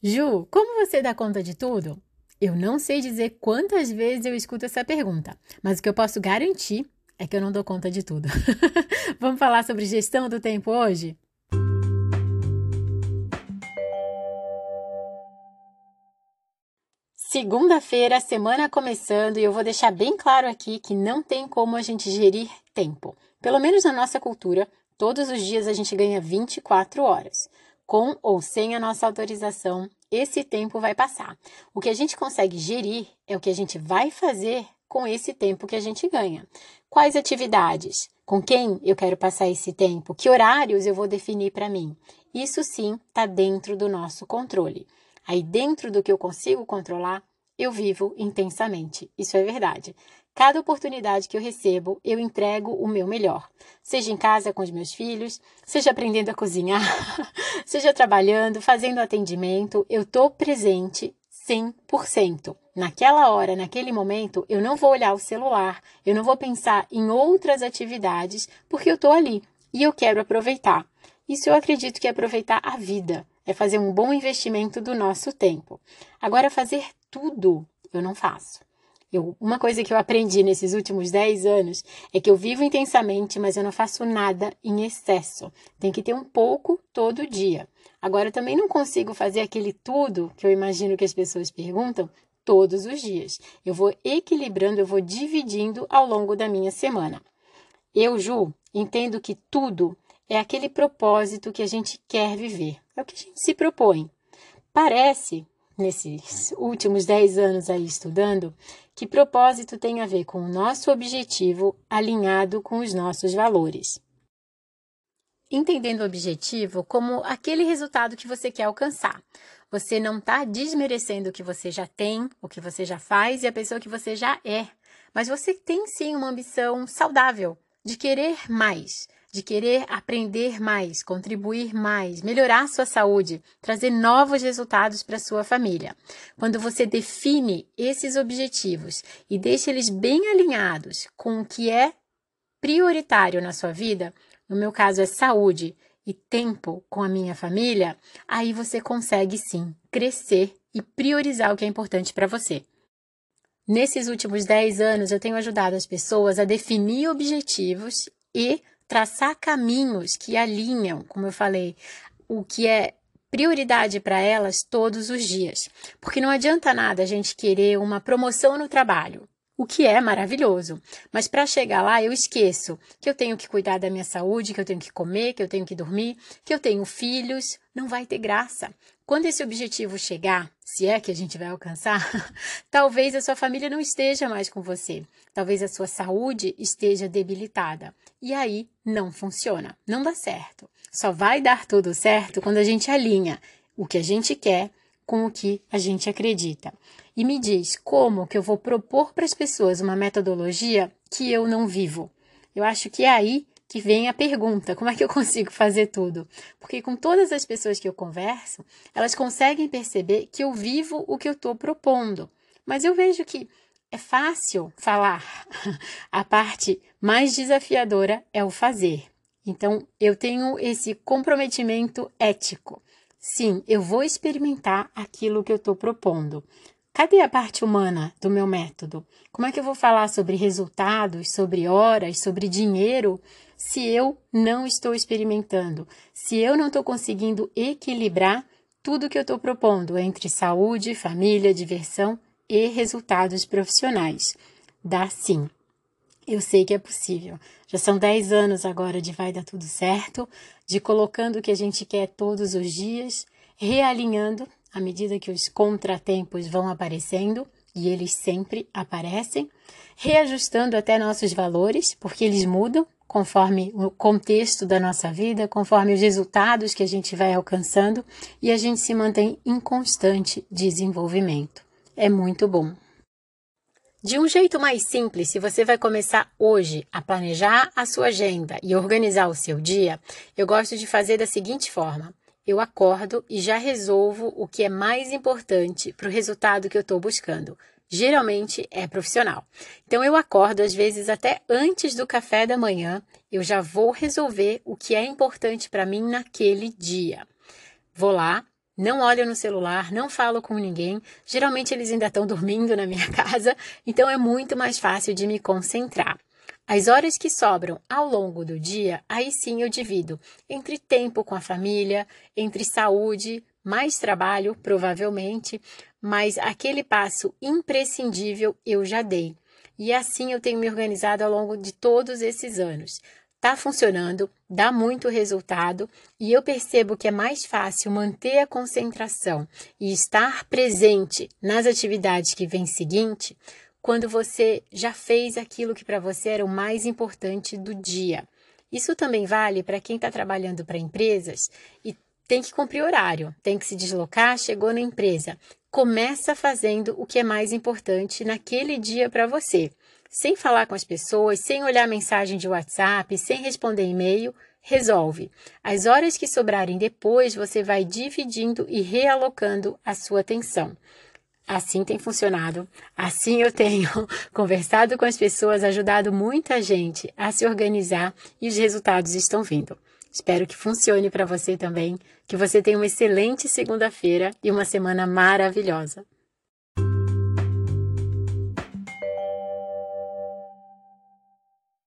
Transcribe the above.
Ju, como você dá conta de tudo? Eu não sei dizer quantas vezes eu escuto essa pergunta, mas o que eu posso garantir é que eu não dou conta de tudo. Vamos falar sobre gestão do tempo hoje? Segunda-feira, semana começando, e eu vou deixar bem claro aqui que não tem como a gente gerir tempo. Pelo menos na nossa cultura, todos os dias a gente ganha 24 horas com ou sem a nossa autorização, esse tempo vai passar. O que a gente consegue gerir é o que a gente vai fazer com esse tempo que a gente ganha. Quais atividades? Com quem eu quero passar esse tempo? Que horários eu vou definir para mim? Isso sim está dentro do nosso controle. Aí, dentro do que eu consigo controlar, eu vivo intensamente. Isso é verdade. Cada oportunidade que eu recebo, eu entrego o meu melhor. Seja em casa com os meus filhos, seja aprendendo a cozinhar, seja trabalhando, fazendo atendimento, eu estou presente 100%. Naquela hora, naquele momento, eu não vou olhar o celular, eu não vou pensar em outras atividades, porque eu estou ali e eu quero aproveitar. Isso eu acredito que é aproveitar a vida, é fazer um bom investimento do nosso tempo. Agora, fazer tudo eu não faço. Eu, uma coisa que eu aprendi nesses últimos 10 anos é que eu vivo intensamente, mas eu não faço nada em excesso. Tem que ter um pouco todo dia. Agora, eu também não consigo fazer aquele tudo que eu imagino que as pessoas perguntam todos os dias. Eu vou equilibrando, eu vou dividindo ao longo da minha semana. Eu, Ju, entendo que tudo é aquele propósito que a gente quer viver. É o que a gente se propõe. Parece nesses últimos 10 anos aí estudando, que propósito tem a ver com o nosso objetivo alinhado com os nossos valores. Entendendo o objetivo como aquele resultado que você quer alcançar. Você não está desmerecendo o que você já tem, o que você já faz e a pessoa que você já é. Mas você tem sim uma ambição saudável de querer mais, de querer aprender mais, contribuir mais, melhorar sua saúde, trazer novos resultados para sua família. Quando você define esses objetivos e deixa eles bem alinhados com o que é prioritário na sua vida, no meu caso é saúde e tempo com a minha família, aí você consegue sim crescer e priorizar o que é importante para você. Nesses últimos 10 anos, eu tenho ajudado as pessoas a definir objetivos e traçar caminhos que alinham, como eu falei, o que é prioridade para elas todos os dias. Porque não adianta nada a gente querer uma promoção no trabalho, o que é maravilhoso. Mas para chegar lá, eu esqueço que eu tenho que cuidar da minha saúde, que eu tenho que comer, que eu tenho que dormir, que eu tenho filhos. Não vai ter graça. Quando esse objetivo chegar, se é que a gente vai alcançar, talvez a sua família não esteja mais com você. Talvez a sua saúde esteja debilitada. E aí não funciona, não dá certo. Só vai dar tudo certo quando a gente alinha o que a gente quer com o que a gente acredita. E me diz como que eu vou propor para as pessoas uma metodologia que eu não vivo. Eu acho que é aí que vem a pergunta: como é que eu consigo fazer tudo? Porque com todas as pessoas que eu converso, elas conseguem perceber que eu vivo o que eu estou propondo. Mas eu vejo que é fácil falar, a parte mais desafiadora é o fazer. Então, eu tenho esse comprometimento ético. Sim, eu vou experimentar aquilo que eu estou propondo. Cadê a parte humana do meu método? Como é que eu vou falar sobre resultados, sobre horas, sobre dinheiro, se eu não estou experimentando? Se eu não estou conseguindo equilibrar tudo que eu estou propondo entre saúde, família, diversão e resultados profissionais? Dá sim. Eu sei que é possível. Já são 10 anos agora de vai dar tudo certo, de colocando o que a gente quer todos os dias, realinhando à medida que os contratempos vão aparecendo, e eles sempre aparecem, reajustando até nossos valores, porque eles mudam conforme o contexto da nossa vida, conforme os resultados que a gente vai alcançando, e a gente se mantém em constante desenvolvimento. É muito bom. De um jeito mais simples, se você vai começar hoje a planejar a sua agenda e organizar o seu dia, eu gosto de fazer da seguinte forma: eu acordo e já resolvo o que é mais importante para o resultado que eu estou buscando. Geralmente é profissional. Então eu acordo às vezes até antes do café da manhã, eu já vou resolver o que é importante para mim naquele dia. Vou lá, não olho no celular, não falo com ninguém. Geralmente eles ainda estão dormindo na minha casa, então é muito mais fácil de me concentrar. As horas que sobram ao longo do dia, aí sim eu divido entre tempo com a família, entre saúde, mais trabalho, provavelmente, mas aquele passo imprescindível eu já dei. E assim eu tenho me organizado ao longo de todos esses anos. Tá funcionando, dá muito resultado e eu percebo que é mais fácil manter a concentração e estar presente nas atividades que vem seguinte quando você já fez aquilo que para você era o mais importante do dia. Isso também vale para quem está trabalhando para empresas e tem que cumprir horário, tem que se deslocar, chegou na empresa. Começa fazendo o que é mais importante naquele dia para você sem falar com as pessoas, sem olhar mensagem de WhatsApp, sem responder e-mail, resolve. As horas que sobrarem depois, você vai dividindo e realocando a sua atenção. Assim tem funcionado. Assim eu tenho conversado com as pessoas, ajudado muita gente a se organizar e os resultados estão vindo. Espero que funcione para você também, que você tenha uma excelente segunda-feira e uma semana maravilhosa.